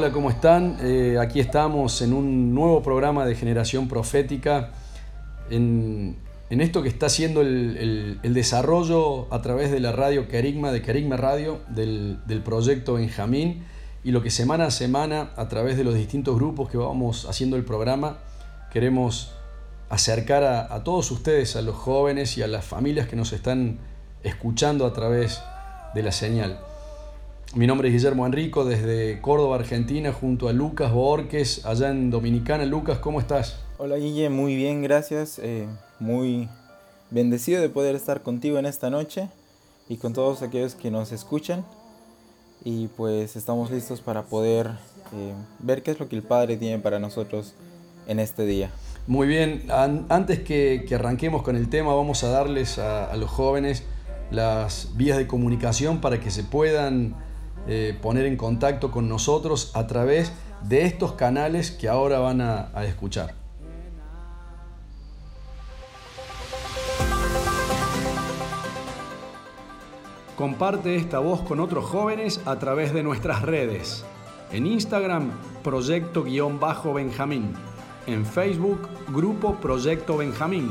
Hola, ¿cómo están? Eh, aquí estamos en un nuevo programa de Generación Profética, en, esto que está haciendo el, desarrollo a través de la radio Kerigma, de Kerigma Radio, del, proyecto Benjamín, y lo que semana a semana, a través de los distintos grupos que vamos haciendo el programa, queremos acercar a todos ustedes, a los jóvenes y a las familias que nos están escuchando a través de la señal. Mi nombre es Guillermo Enrico desde Córdoba, Argentina, junto a Lucas Borges, allá en Dominicana. Lucas, ¿cómo estás? Hola Guille, muy bien, gracias. eh, muy bendecido de poder estar contigo en esta noche y con todos aquellos que nos escuchan. Y pues estamos listos para poder eh, ver qué es lo que el Padre tiene para nosotros en este día. Muy bien, An- antes que, que arranquemos con el tema, vamos a darles a, a los jóvenes las vías de comunicación para que se puedan eh, poner en contacto con nosotros a través de estos canales que ahora van a- escuchar. Comparte esta voz con otros jóvenes a través de nuestras redes. En Instagram, Proyecto-Benjamín. En Facebook, Grupo Proyecto Benjamín.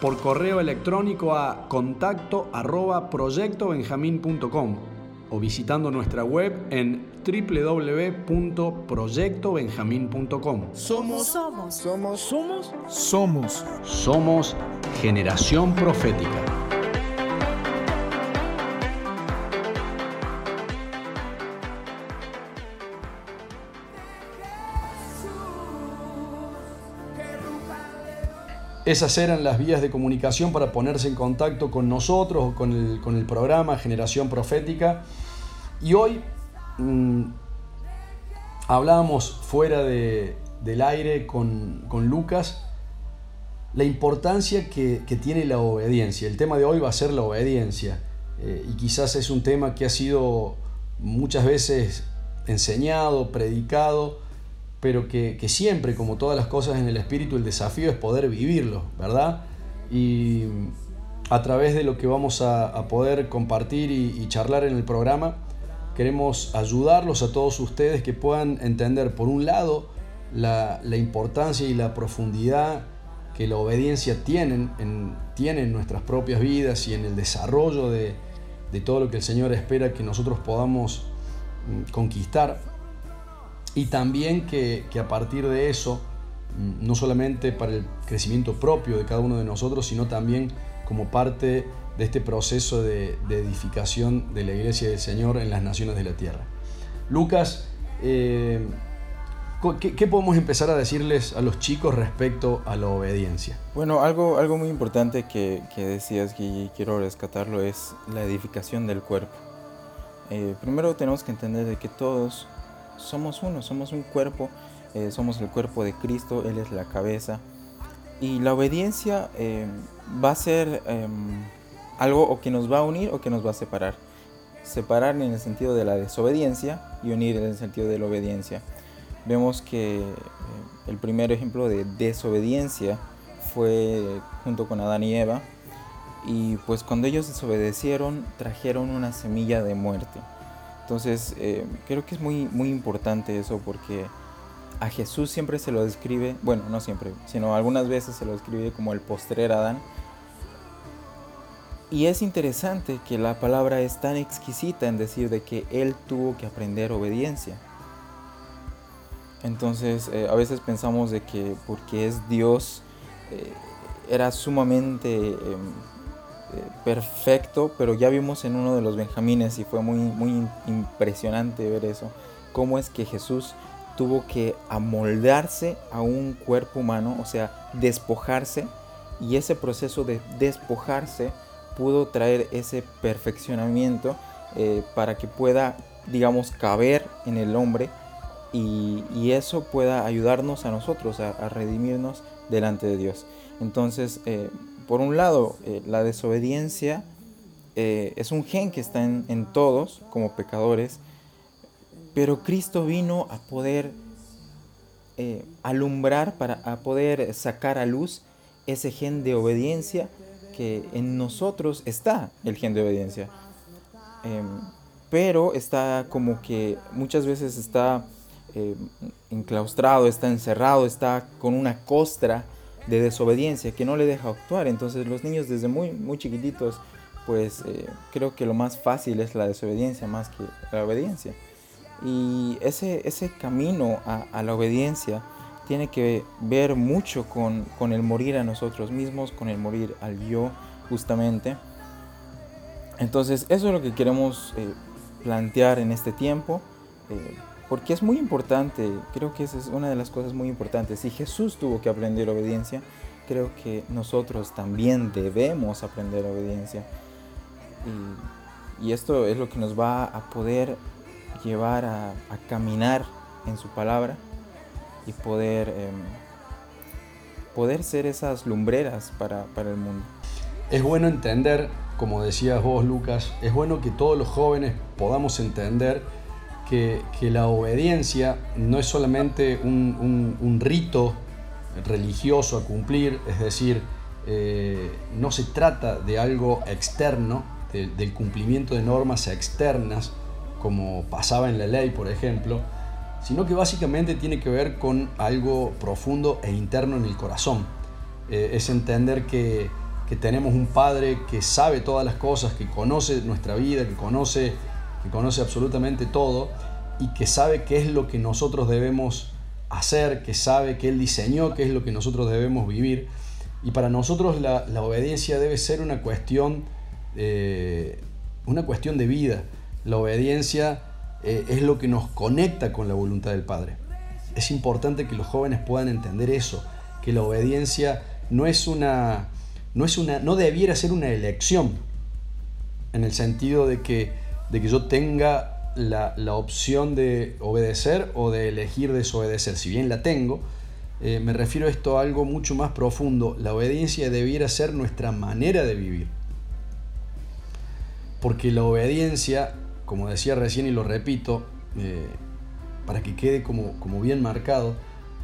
Por correo electrónico a contacto arroba proyectobenjamín.com o visitando nuestra web en www.proyectobenjamín.com. Somos, Somos Somos somos, somos Somos Generación Profética. Esas eran las vías de comunicación para ponerse en contacto con nosotros o con el, con el programa Generación Profética. Y hoy mm, hablábamos fuera de- del aire con, con Lucas la importancia que, que tiene la obediencia. El tema de hoy va a ser la obediencia. Eh, y quizás es un tema que ha sido muchas veces enseñado, predicado, pero que, que siempre, como todas las cosas en el Espíritu, el desafío es poder vivirlo, ¿verdad? Y a través de lo que vamos a, poder compartir y, y charlar en el programa, queremos ayudarlos a todos ustedes que puedan entender, por un lado, la, la importancia y la profundidad que la obediencia tiene en nuestras propias vidas y en el desarrollo de, de todo lo que el Señor espera que nosotros podamos mm, conquistar. Y también que, que a partir de eso, mm, no solamente para el crecimiento propio de cada uno de nosotros, sino también como parte de este proceso de, edificación de la iglesia del Señor en las naciones de la tierra. Lucas, eh, ¿qué, podemos empezar a decirles a los chicos respecto a la obediencia? Bueno, algo, algo muy importante que, que decías, y quiero rescatarlo, es la edificación del cuerpo. Eh, primero tenemos que entender de que todos somos uno, somos un cuerpo, eh, somos el cuerpo de Cristo, Él es la cabeza. Y la obediencia va a ser em, algo o que nos va a unir o que nos va a separar. Separar en el sentido de la desobediencia y unir en el sentido de la obediencia. Vemos que eh, el primer ejemplo de desobediencia fue junto con Adán y Eva. Y pues cuando ellos desobedecieron, trajeron una semilla de muerte. Entonces, eh, creo que es muy, muy importante eso porque a Jesús siempre se lo describe, bueno, no siempre, sino algunas veces se lo describe como el postrer Adán. Y es interesante que la palabra es tan exquisita en decir de que él tuvo que aprender obediencia. Entonces eh, a veces pensamos de que porque es Dios eh, era sumamente em, eh, perfecto, pero ya vimos en uno de los Benjamines y fue muy, muy impresionante ver eso, cómo es que Jesús tuvo que amoldarse a un cuerpo humano, o sea, despojarse, y ese proceso de despojarse pudo traer ese perfeccionamiento para que pueda, digamos, caber en el hombre y, eso pueda ayudarnos a nosotros a, redimirnos delante de Dios. Entonces, eh, por un lado, eh, la desobediencia eh, es un gen que está en, todos como pecadores, pero Cristo vino a poder alumbrar, para a poder sacar a luz ese gen de obediencia que en nosotros está el gen de obediencia. Em, pero está como que muchas veces está eh, enclaustrado, está encerrado, está con una costra de desobediencia que no le deja actuar. Entonces los niños desde muy, muy chiquititos, pues eh, creo que lo más fácil es la desobediencia más que la obediencia. Y ese, ese camino a, la obediencia tiene que ver mucho con, el morir a nosotros mismos, con el morir al yo, justamente. Entonces, eso es lo que queremos eh, plantear en este tiempo porque es muy importante, creo que esa es una de las cosas muy importantes. Si Jesús tuvo que aprender obediencia, creo que nosotros también debemos aprender obediencia. Y, esto es lo que nos va a poder llevar a, caminar en su palabra y poder, em, poder ser esas lumbreras para, para el mundo. Es bueno entender, como decías vos Lucas, es bueno que todos los jóvenes podamos entender que, la obediencia no es solamente un, rito religioso a cumplir, es decir, eh, no se trata de algo externo, del cumplimiento de normas externas, como pasaba en la ley, por ejemplo, sino que básicamente tiene que ver con algo profundo e interno en el corazón. Eh, es entender que, que tenemos un Padre que sabe todas las cosas, que conoce nuestra vida, que conoce que conoce absolutamente todo y que sabe qué es lo que nosotros debemos hacer, que sabe que Él diseñó qué es lo que nosotros debemos vivir. Y para nosotros la, obediencia debe ser una cuestión, eh, una cuestión de vida. La obediencia eh, es lo que nos conecta con la voluntad del Padre. Es importante que los jóvenes puedan entender eso, que la obediencia no es una, no es una, no debiera ser una elección, en el sentido de que de que yo tenga la, opción de obedecer o de elegir desobedecer. Si bien la tengo, eh, me refiero a esto a algo mucho más profundo. La obediencia debiera ser nuestra manera de vivir. Porque la obediencia, como decía recién y lo repito, eh, para que quede como, bien marcado,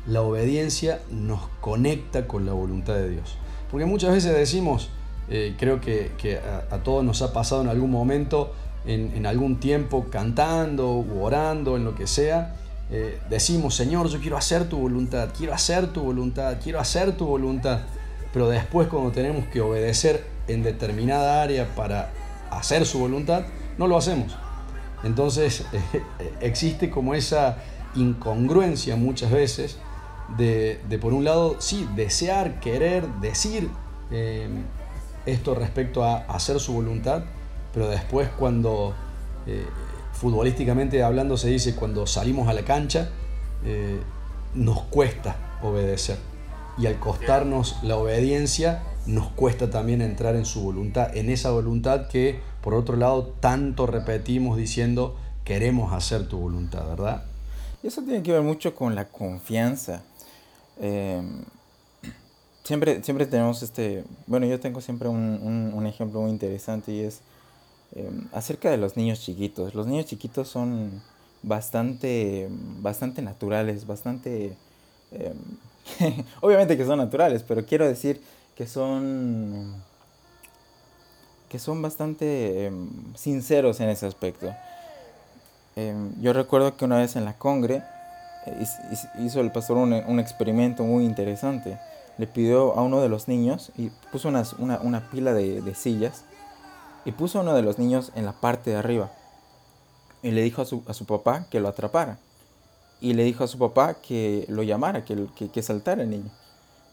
la obediencia nos conecta con la voluntad de Dios. Porque muchas veces decimos, eh, creo que, a, todos nos ha pasado en algún momento, en, algún tiempo cantando orando, en lo que sea, eh, decimos, Señor, yo quiero hacer tu voluntad, quiero hacer tu voluntad, quiero hacer tu voluntad, pero después cuando tenemos que obedecer en determinada área para hacer su voluntad, no lo hacemos. Entonces existe como esa incongruencia muchas veces de, por un lado, sí, desear, querer, decir eh, esto respecto a hacer su voluntad, pero después cuando, eh, futbolísticamente hablando se dice, cuando salimos a la cancha, eh, nos cuesta obedecer. Y al costarnos la obediencia, nos cuesta también entrar en su voluntad, en esa voluntad que, por otro lado, tanto repetimos diciendo, queremos hacer tu voluntad, ¿verdad? Y eso tiene que ver mucho con la confianza. Em, siempre, siempre tenemos este, bueno, yo tengo siempre un, un ejemplo muy interesante y es Em, acerca de los niños chiquitos. Los niños chiquitos son bastante, bastante naturales, bastante... Em, obviamente que son naturales, pero quiero decir que son... que son bastante em, sinceros en ese aspecto. yo recuerdo que una vez en la Congre eh, hizo el pastor un, un, experimento muy interesante. Le pidió a uno de los niños y puso una, una, pila de, de sillas y puso a uno de los niños en la parte de arriba y le dijo a su, papá que lo atrapara. y le dijo a su papá que lo llamara, que, que, saltara el niño.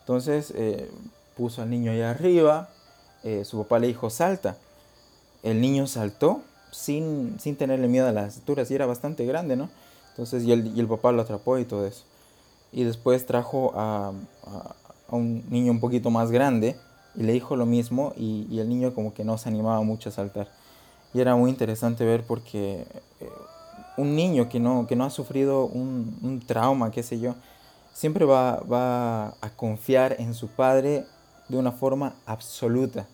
Entonces eh, puso al niño allá arriba, eh, su papá le dijo salta. El niño saltó sin, sin tenerle miedo a las alturas y era bastante grande, ¿no? Entonces y el, y el papá lo atrapó y todo eso. Y después trajo a, a, un niño un poquito más grande y le dijo lo mismo y, y, el niño como que no se animaba mucho a saltar. Y era muy interesante ver porque eh, un niño que no, que no ha sufrido un, un trauma, qué sé yo, siempre va, va, a confiar en su padre de una forma absoluta.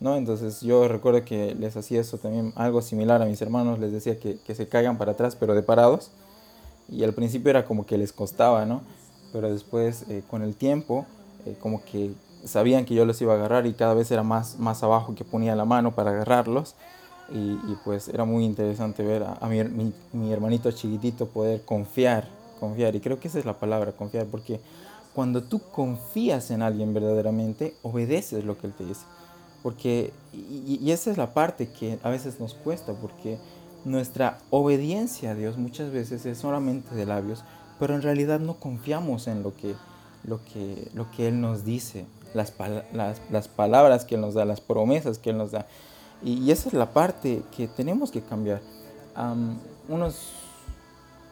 ¿No? Entonces yo recuerdo que les hacía eso también, algo similar a mis hermanos, les decía que, que se caigan para atrás, pero de parados. Y al principio era como que les costaba, ¿no? Pero después, eh, con el tiempo, eh, como que sabían que yo los iba a agarrar y cada vez era más, más abajo que ponía la mano para agarrarlos. Y, pues era muy interesante ver a, mi, mi, hermanito chiquitito poder confiar, confiar. Y creo que esa es la palabra, confiar, porque cuando tú confías en alguien verdaderamente, obedeces lo que él te dice. Porque, y, y esa es la parte que a veces nos cuesta, porque nuestra obediencia a Dios muchas veces es solamente de labios, pero en realidad no confiamos en lo que, lo que, lo que Él nos dice, las, las, las palabras que Él nos da, las promesas que Él nos da. Y, esa es la parte que tenemos que cambiar. unos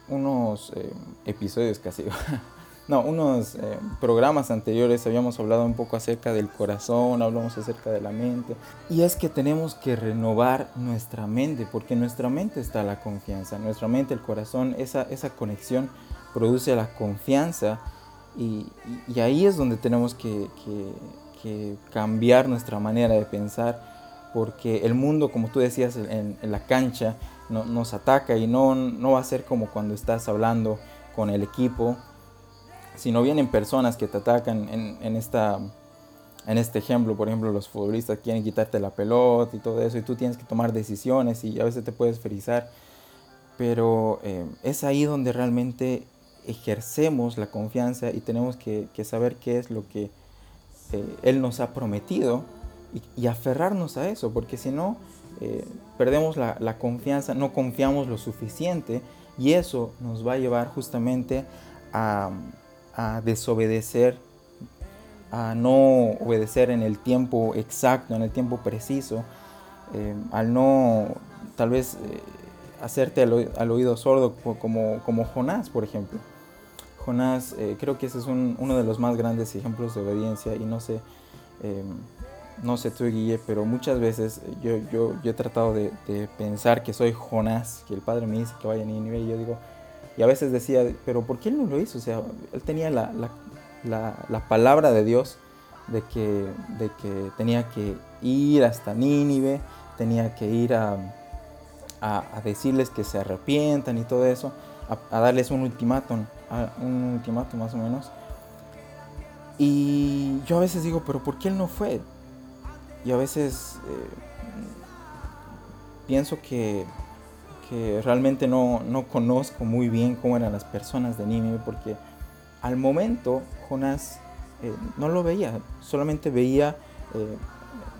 unos eh, episodios casi, no, unos eh, programas anteriores habíamos hablado un poco acerca del corazón, hablamos acerca de la mente. Y es que tenemos que renovar nuestra mente, porque en nuestra mente está la confianza, nuestra mente, el corazón, esa, esa conexión produce la confianza y, y, ahí es donde tenemos que, que, que cambiar nuestra manera de pensar porque el mundo, como tú decías, en, la cancha no, nos ataca y no, no va a ser como cuando estás hablando con el equipo, sino vienen personas que te atacan en, en, esta, en este ejemplo, por ejemplo, los futbolistas quieren quitarte la pelota y todo eso, y tú tienes que tomar decisiones y a veces te puedes frizar, pero eh, es ahí donde realmente ejercemos la confianza y tenemos que, que saber qué es lo que eh, Él nos ha prometido y, aferrarnos a eso, porque si no, eh, perdemos la, la, confianza, no confiamos lo suficiente y eso nos va a llevar justamente a, a desobedecer, a no obedecer en el tiempo exacto, en el tiempo preciso, eh, al no tal vez eh, hacerte al, al, oído sordo como, como Jonás, por ejemplo. Jonás, creo que ese es un, uno de los más grandes ejemplos de obediencia y no sé, no sé tú, Guille, pero muchas veces yo, yo, yo he tratado de, de, pensar que soy Jonás, que el padre me dice que vaya a Nínive, y yo digo, y a veces decía, pero ¿por qué él no lo hizo? O sea, él tenía la, la, la, la palabra de Dios de que, de que tenía que ir hasta Nínive, tenía que ir a, a, decirles que se arrepientan y todo eso, a, a darles un ultimátum, un ultimátum más o menos. Y yo a veces digo, pero ¿por qué él no fue? Y a veces eh, pienso que, que realmente no, no, conozco muy bien cómo eran las personas de Nínive porque al momento Jonás eh, no lo veía, solamente veía, eh,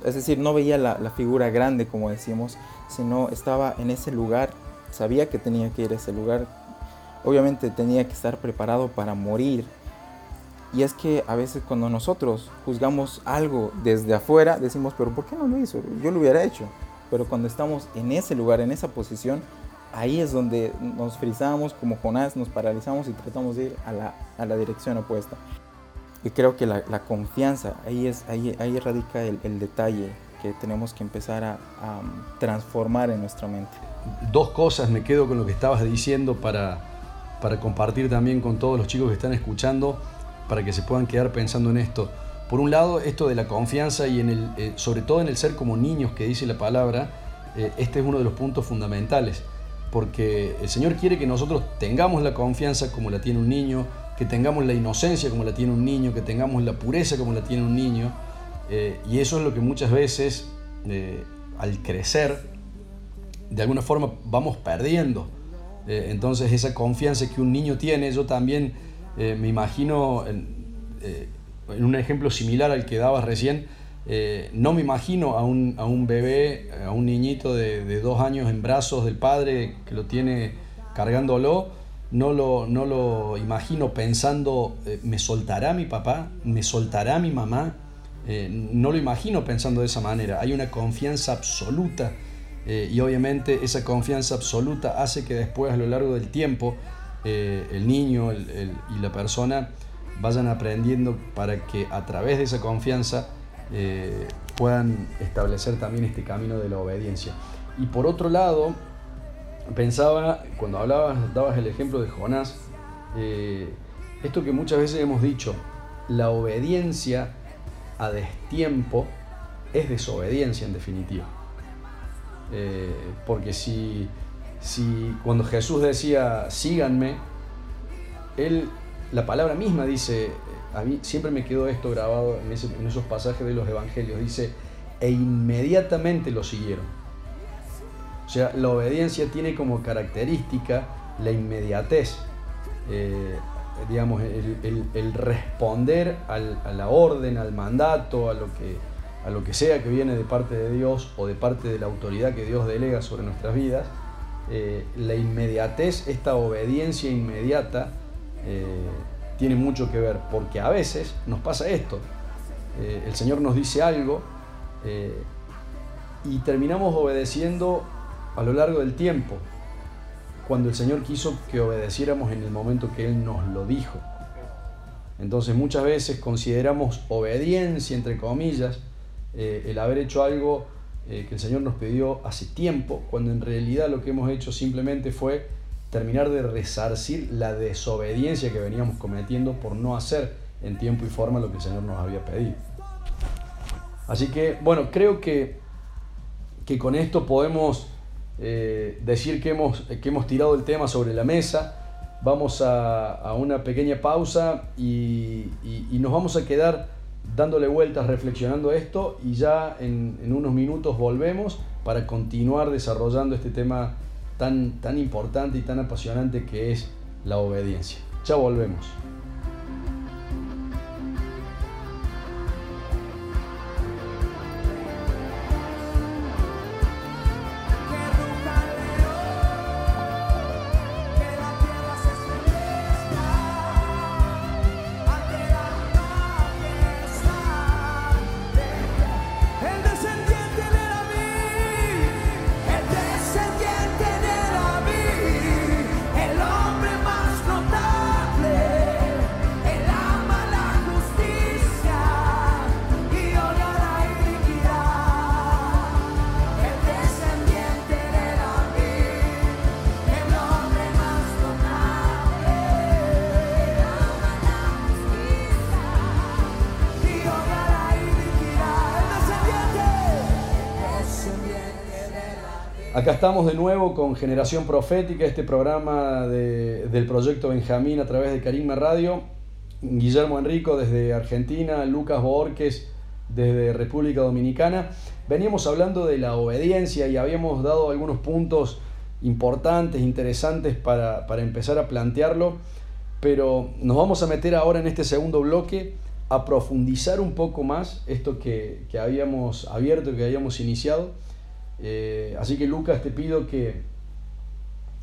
es decir, no veía la, la, figura grande como decimos, sino estaba en ese lugar, sabía que tenía que ir a ese lugar, obviamente tenía que estar preparado para morir y es que a veces cuando nosotros juzgamos algo desde afuera, decimos, pero ¿por qué no lo hizo? Yo lo hubiera hecho. Pero cuando estamos en ese lugar, en esa posición, ahí es donde nos frizamos como Jonás, nos paralizamos y tratamos de ir a la, a la dirección opuesta. Y creo que la, la, confianza, ahí, es, ahí, ahí radica el, el detalle que tenemos que empezar a, a, transformar en nuestra mente. Dos cosas me quedo con lo que estabas diciendo para, para compartir también con todos los chicos que están escuchando para que se puedan quedar pensando en esto. Por un lado, esto de la confianza y eh, sobre todo en el ser como niños que dice la palabra, eh, este es uno de los puntos fundamentales, porque el Señor quiere que nosotros tengamos la confianza como la tiene un niño, que tengamos la inocencia como la tiene un niño, que tengamos la pureza como la tiene un niño, eh, y eso es lo que muchas veces al crecer, de alguna forma vamos perdiendo. entonces esa confianza que un niño tiene, yo también me imagino, en, un ejemplo similar al que dabas recién, eh, no me imagino a un, a un, bebé, a un niñito de, de, dos años en brazos del padre que lo tiene cargándolo, no lo, no lo imagino pensando, eh, ¿me soltará mi papá? ¿Me soltará mi mamá? Eh, no lo imagino pensando de esa manera. Hay una confianza absoluta y obviamente esa confianza absoluta hace que después a lo largo del tiempo el niño y la persona vayan aprendiendo para que a través de esa confianza puedan establecer también este camino de la obediencia. Y por otro lado, pensaba, cuando hablabas, dabas el ejemplo de Jonás, eh, esto que muchas veces hemos dicho, la obediencia a destiempo es desobediencia en definitiva. Eh, porque si, si cuando Jesús decía síganme, él, la palabra misma dice, a mí siempre me quedó esto grabado en, esos pasajes de los evangelios, dice, e inmediatamente lo siguieron. O sea, la obediencia tiene como característica la inmediatez, eh, digamos, el, responder a la orden, al mandato, a lo, que, a lo que sea que viene de parte de Dios o de parte de la autoridad que Dios delega sobre nuestras vidas. Eh, la inmediatez, esta obediencia inmediata, eh, tiene mucho que ver, porque a veces nos pasa esto. el Señor nos dice algo y terminamos obedeciendo a lo largo del tiempo, cuando el Señor quiso que obedeciéramos en el momento que Él nos lo dijo. Entonces muchas veces consideramos obediencia, entre comillas, eh, el haber hecho algo eh, que el Señor nos pidió hace tiempo, cuando en realidad lo que hemos hecho simplemente fue terminar de resarcir la desobediencia que veníamos cometiendo por no hacer en tiempo y forma lo que el Señor nos había pedido. Así que, bueno, creo que, que con esto podemos eh, decir que hemos, que hemos tirado el tema sobre la mesa. Vamos a, una pequeña pausa y, nos vamos a quedar dándole vueltas, reflexionando esto y ya en, unos minutos volvemos para continuar desarrollando este tema tan, tan importante y tan apasionante que es la obediencia. Ya volvemos. Acá estamos de nuevo con Generación Profética, este programa del proyecto Benjamín a través de Carisma Radio. Guillermo Enrico desde Argentina, Lucas Borges desde República Dominicana. Veníamos hablando de la obediencia y habíamos dado algunos puntos importantes, interesantes para, empezar a plantearlo, pero nos vamos a meter ahora en este segundo bloque a profundizar un poco más esto que, que habíamos abierto, que habíamos iniciado eh, así que Lucas, te pido que,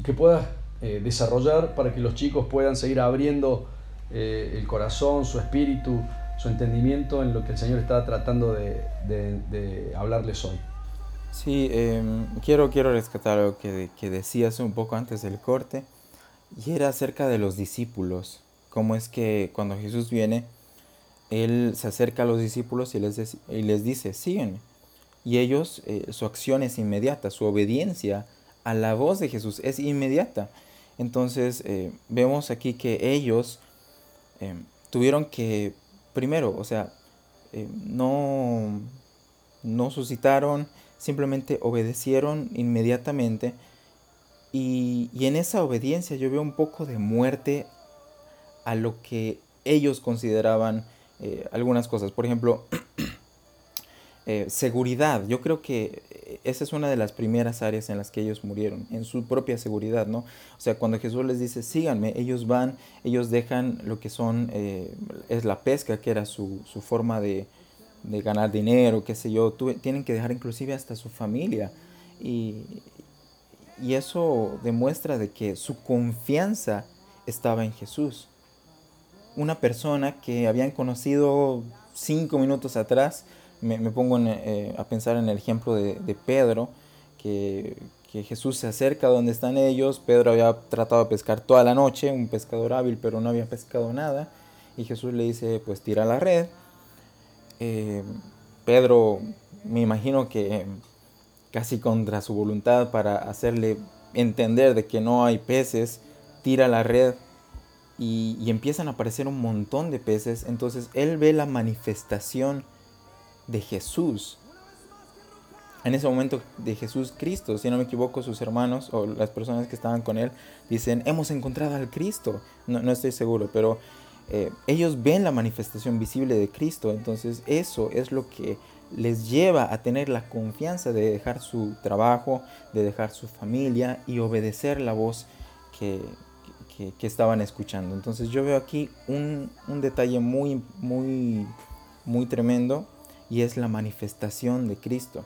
que puedas eh, desarrollar para que los chicos puedan seguir abriendo eh, el corazón, su espíritu, su entendimiento en lo que el Señor está tratando de, hablarles hoy. Sí, em, quiero, quiero rescatar algo que, que decías un poco antes del corte, y era acerca de los discípulos. Cómo es que cuando Jesús viene, Él se acerca a los discípulos y les, y les dice, sígueme y ellos, eh, su acción es inmediata, su obediencia a la voz de Jesús es inmediata. Entonces eh, vemos aquí que ellos eh, tuvieron que, primero, o sea, no, no suscitaron, simplemente obedecieron inmediatamente. Y, y en esa obediencia yo veo un poco de muerte a lo que ellos consideraban algunas cosas. Por ejemplo, Eh, seguridad. Yo creo que eh, esa es una de las primeras áreas en las que ellos murieron, en su propia seguridad, ¿no? O sea, cuando Jesús les dice, síganme, ellos van, ellos dejan lo que son, eh, es la pesca, que era su, forma de, ganar dinero, qué sé yo, tienen que dejar inclusive hasta su familia. Y, y eso demuestra de que su confianza estaba en Jesús. Una persona que habían conocido cinco minutos atrás, me, pongo eh, a pensar en el ejemplo de, Pedro, que, que, Jesús se acerca donde están ellos, Pedro había tratado de pescar toda la noche, un pescador hábil, pero no había pescado nada, y Jesús le dice, pues tira la red. Eh, Pedro, me imagino que casi contra su voluntad para hacerle entender de que no hay peces, tira la red y, empiezan a aparecer un montón de peces. Entonces él ve la manifestación de Jesús. En ese momento de Jesús Cristo, si no me equivoco, sus hermanos o las personas que estaban con él dicen, hemos encontrado al Cristo. No, no estoy seguro, pero eh, ellos ven la manifestación visible de Cristo. Entonces eso es lo que les lleva a tener la confianza de dejar su trabajo, de dejar su familia y obedecer la voz que, que, estaban escuchando. Entonces yo veo aquí un, un, detalle muy, muy, muy tremendo y es la manifestación de Cristo.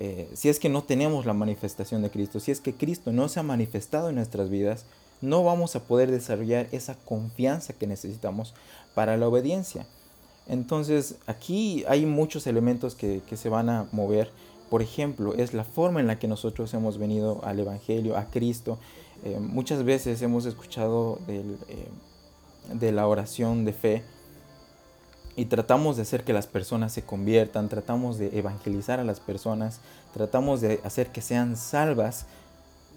Eh, si es que no tenemos la manifestación de Cristo, si es que Cristo no se ha manifestado en nuestras vidas, no vamos a poder desarrollar esa confianza que necesitamos para la obediencia. Entonces aquí hay muchos elementos que, se van a mover. Por ejemplo, es la forma en la que nosotros hemos venido al Evangelio, a Cristo. Eh, muchas veces hemos escuchado eh, de la oración de fe y tratamos de hacer que las personas se conviertan, tratamos de evangelizar a las personas, tratamos de hacer que sean salvas,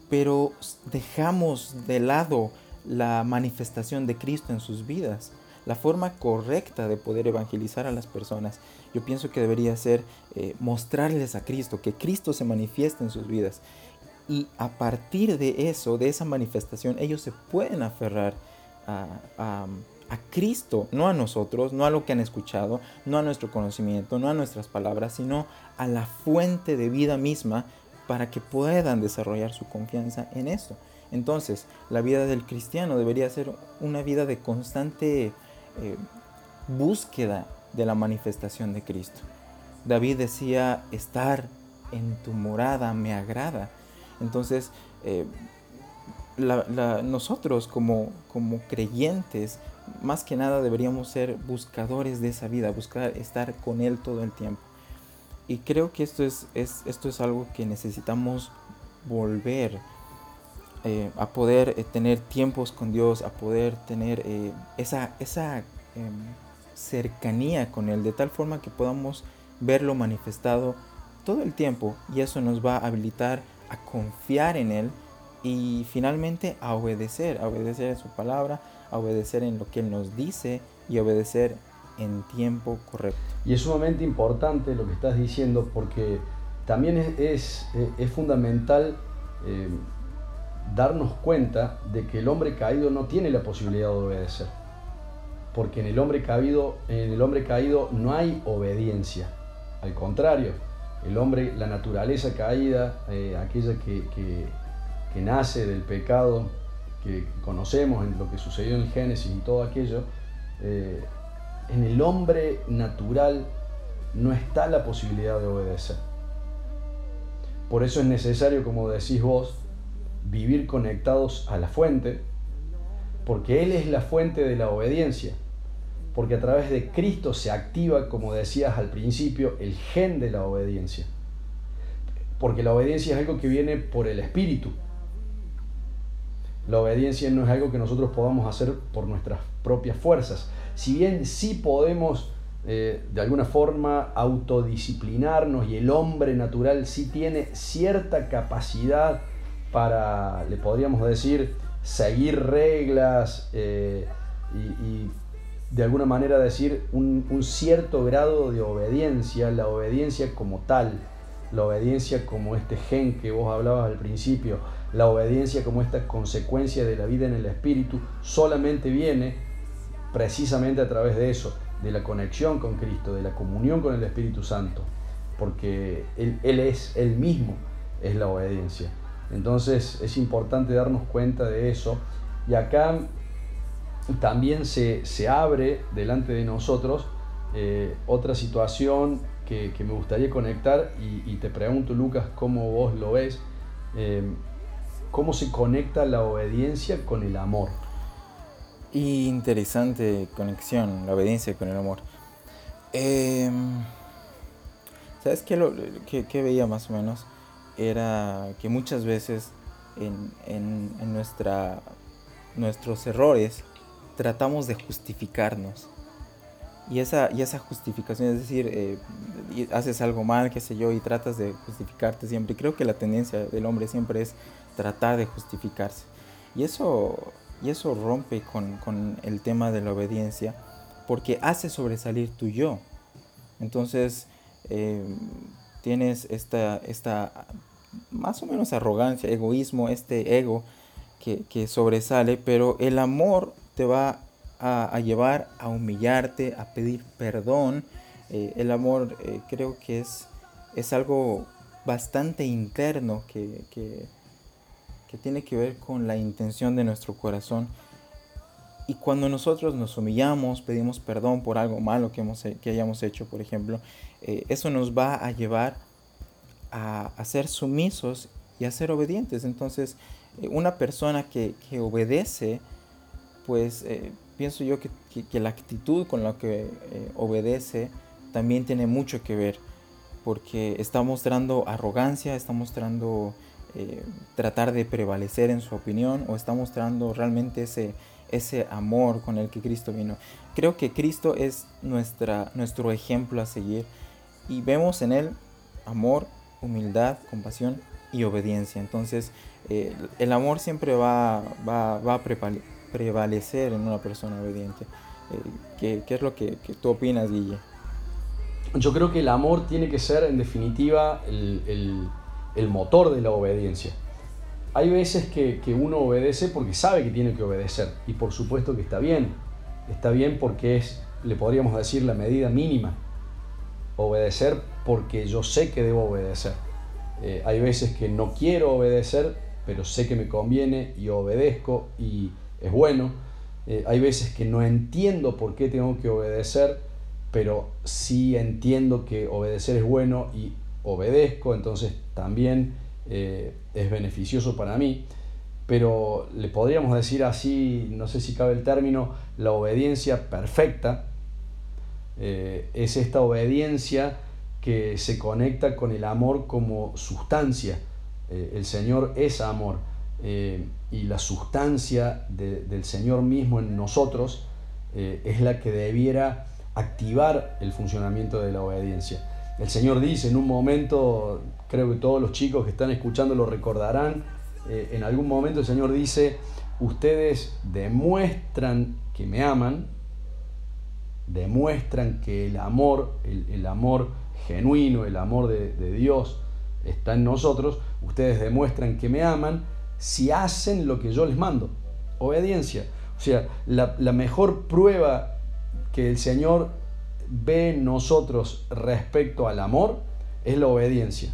pero dejamos de lado la manifestación de Cristo en sus vidas la forma correcta de poder evangelizar a las personas, yo pienso que debería ser eh, mostrarles a Cristo, que Cristo se manifieste en sus vidas. Y a partir de eso, de esa manifestación, ellos se pueden aferrar a, a, Cristo, no a nosotros, no a lo que han escuchado, no a nuestro conocimiento, no a nuestras palabras, sino a la fuente de vida misma para que puedan desarrollar su confianza en eso. Entonces, la vida del cristiano debería ser una vida de constante eh, búsqueda de la manifestación de Cristo. David decía, estar en tu morada me agrada. Entonces, eh, nosotros como, como creyentes, más que nada deberíamos ser buscadores de esa vida, buscar estar con Él todo el tiempo. Y creo que esto es, esto es algo que necesitamos volver eh, a poder eh, tener tiempos con Dios, a poder tener eh, esa, esa em, cercanía con Él, de tal forma que podamos verlo manifestado todo el tiempo y eso nos va a habilitar a confiar en Él y finalmente a obedecer, a obedecer a su palabra, a obedecer en lo que Él nos dice y obedecer en tiempo correcto. Y es sumamente importante lo que estás diciendo porque también es, es, es fundamental darnos cuenta de que el hombre caído no tiene la posibilidad de obedecer. Porque en el hombre caído, en el hombre caído no hay obediencia. Al contrario, el hombre, la naturaleza caída, eh, aquella que, nace del pecado que conocemos en lo que sucedió en el Génesis y todo aquello, eh, en el hombre natural no está la posibilidad de obedecer. Por eso es necesario, como decís vos, vivir conectados a la fuente, porque Él es la fuente de la obediencia, porque a través de Cristo se activa, como decías al principio, el gen de la obediencia, porque la obediencia es algo que viene por el Espíritu. La obediencia no es algo que nosotros podamos hacer por nuestras propias fuerzas. Si bien sí podemos eh, de alguna forma autodisciplinarnos y el hombre natural sí tiene cierta capacidad para, le podríamos decir, seguir reglas eh, y, de alguna manera decir un, cierto grado de obediencia, la obediencia como tal, la obediencia como este gen que vos hablabas al principio, la obediencia como esta consecuencia de la vida en el Espíritu, solamente viene precisamente a través de eso, de la conexión con Cristo, de la comunión con el Espíritu Santo, porque Él, él es Él mismo, es la obediencia. Entonces es importante darnos cuenta de eso. Y acá también se, abre delante de nosotros eh, otra situación que, me gustaría conectar y, te pregunto Lucas cómo vos lo ves. Eh, cómo se conecta la obediencia con el amor. Interesante conexión, la obediencia con el amor. Em, ¿Sabes qué, lo, veía más o menos? Era que muchas veces en, en, nuestra, nuestros errores tratamos de justificarnos. Y esa, y esa justificación, es decir, eh, haces algo mal, qué sé yo, y tratas de justificarte siempre. Y creo que la tendencia del hombre siempre es tratar de justificarse. Y eso, y eso rompe con, con el tema de la obediencia, porque hace sobresalir tu yo. Entonces, eh, tienes esta, esta más o menos arrogancia, egoísmo, este ego que, que sobresale, pero el amor te va a, llevar a humillarte, a pedir perdón. Eh, el amor eh, creo que es, es algo bastante interno que, que, tiene que ver con la intención de nuestro corazón. Y cuando nosotros nos humillamos, pedimos perdón por algo malo que, hemos, que hayamos hecho, por ejemplo, eh, eso nos va a llevar a, a, ser sumisos y a ser obedientes. Entonces, una persona que, que obedece, pues pienso yo que, la actitud con la que eh, obedece también tiene mucho que ver, porque está mostrando arrogancia, está mostrando eh, tratar de prevalecer en su opinión o está mostrando realmente ese, ese amor con el que Cristo vino. Creo que Cristo es nuestra, nuestro ejemplo a seguir y vemos en él amor, humildad, compasión y obediencia. Entonces, eh, el amor siempre va, va, va a prevalecer en una persona obediente. Eh, ¿qué, es lo que, tú opinas, Guille? Yo creo que el amor tiene que ser, en definitiva, el, el, motor de la obediencia. Hay veces que, que, uno obedece porque sabe que tiene que obedecer, y por supuesto que está bien. Está bien porque es, le podríamos decir, la medida mínima. Obedecer porque yo sé que debo obedecer. Eh, hay veces que no quiero obedecer, pero sé que me conviene y obedezco y es bueno. Eh, hay veces que no entiendo por qué tengo que obedecer, pero sí entiendo que obedecer es bueno y obedezco, entonces también eh, es beneficioso para mí. Pero le podríamos decir así, no sé si cabe el término, la obediencia perfecta eh, es esta obediencia que se conecta con el amor como sustancia. el Señor es amor eh, y la sustancia del Señor mismo en nosotros eh, es la que debiera activar el funcionamiento de la obediencia. El Señor dice en un momento, creo que todos los chicos que están escuchando lo recordarán, eh, en algún momento el Señor dice, ustedes demuestran que me aman, demuestran que el amor, el, amor genuino, el amor de, de Dios está en nosotros, ustedes demuestran que me aman si hacen lo que yo les mando. Obediencia. O sea, la, mejor prueba que el Señor ve en nosotros respecto al amor es la obediencia.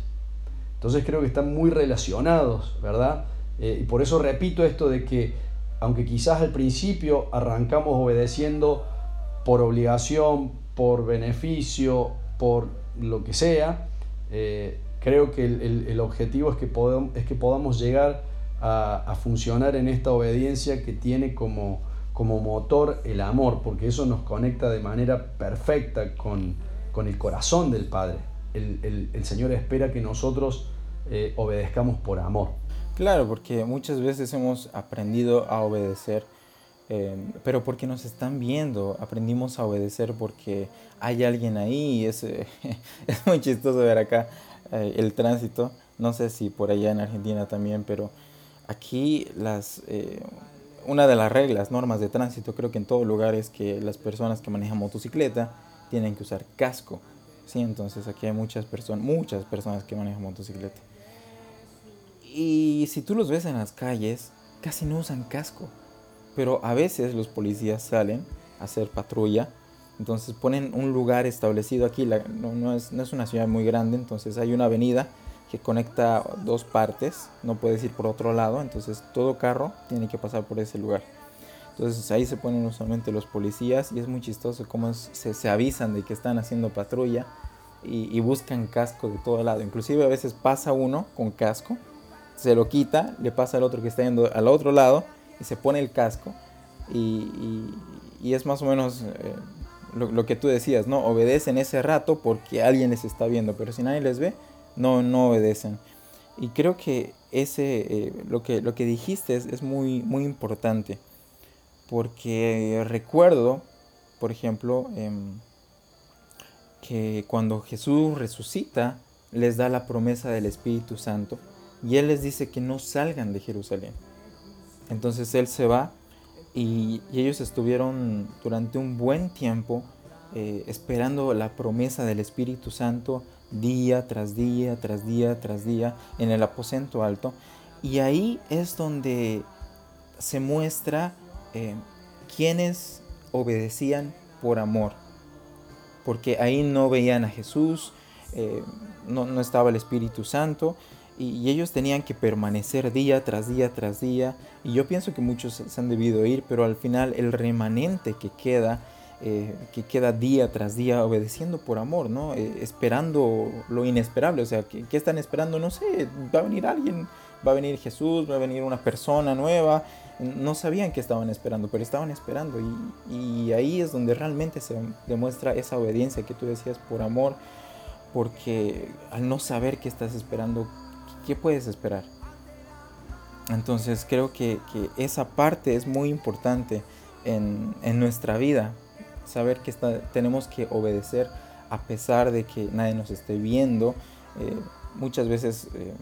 Entonces creo que están muy relacionados, ¿verdad? Eh, y por eso repito esto de que, aunque quizás al principio arrancamos obedeciendo por obligación, por beneficio, por lo que sea, eh, creo que el, objetivo es que, es que podamos llegar a, funcionar en esta obediencia que tiene como, como motor el amor, porque eso nos conecta de manera perfecta con, con el corazón del Padre. El, el, Señor espera que nosotros eh, obedezcamos por amor. Claro, porque muchas veces hemos aprendido a obedecer, eh, pero porque nos están viendo, aprendimos a obedecer porque hay alguien ahí. Es, es muy chistoso ver acá eh, el tránsito. No sé si por allá en Argentina también, pero Aquí las, eh, una de las reglas, normas de tránsito, creo que en todo lugar es que las personas que manejan motocicleta tienen que usar casco. ¿sí? Entonces aquí hay muchas personas, muchas personas que manejan motocicleta. Y si tú los ves en las calles, casi no usan casco. Pero a veces los policías salen a hacer patrulla. Entonces ponen un lugar establecido aquí. no, es, no es una ciudad muy grande. Entonces hay una avenida que conecta dos partes, no puedes ir por otro lado, entonces todo carro tiene que pasar por ese lugar. Entonces ahí se ponen usualmente los policías y es muy chistoso cómo se, se, avisan de que están haciendo patrulla y, buscan casco de todo lado. Inclusive a veces pasa uno con casco se lo quita, le pasa al otro que está yendo al otro lado y se pone el casco y, es más o menos eh, lo, que tú decías, ¿no? Obedecen ese rato porque alguien les está viendo, pero si nadie les ve, no, no obedecen. Y creo que ese, eh, lo, que, lo que dijiste es, muy, muy importante, porque recuerdo, por ejemplo, em, que cuando Jesús resucita, les da la promesa del Espíritu Santo y Él les dice que no salgan de Jerusalén. Entonces Él se va y, ellos estuvieron durante un buen tiempo eh, esperando la promesa del Espíritu Santo día tras día, tras día, tras día en el aposento alto. Y ahí es donde se muestra eh, quienes obedecían por amor. Porque ahí no veían a Jesús, eh, no, no, estaba el Espíritu Santo y, ellos tenían que permanecer día tras día tras día. Y yo pienso que muchos se han debido ir, pero al final el remanente que queda, eh, que queda día tras día obedeciendo por amor, ¿no? Eh, esperando lo inesperable. O sea, ¿qué, están esperando? No sé, va a venir alguien, va a venir Jesús, va a venir una persona nueva. No sabían qué estaban esperando, pero estaban esperando. Y, y ahí es donde realmente se demuestra esa obediencia que tú decías por amor porque al no saber qué estás esperando, ¿qué puedes esperar? Entonces creo que, esa parte es muy importante en, nuestra vida, saber que tenemos que obedecer a pesar de que nadie nos esté viendo, eh, muchas veces eh,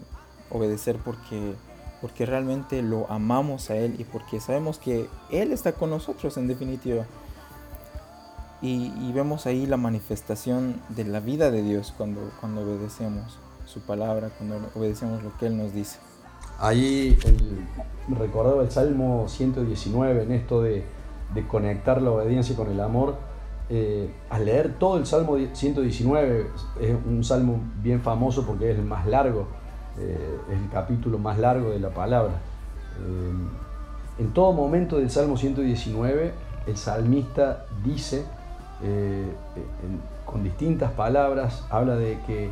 obedecer porque, porque realmente lo amamos a Él y porque sabemos que Él está con nosotros en definitiva. Y, vemos ahí la manifestación de la vida de Dios cuando, cuando obedecemos su palabra, cuando obedecemos lo que Él nos dice. Ahí el, recordaba el Salmo 119 en esto de, de conectar la obediencia con el amor. Eh, al leer todo el Salmo 119, es un salmo bien famoso porque es el más largo, eh, es el capítulo más largo de la palabra. Eh, en todo momento del Salmo 119, el salmista dice eh, con distintas palabras, habla de que,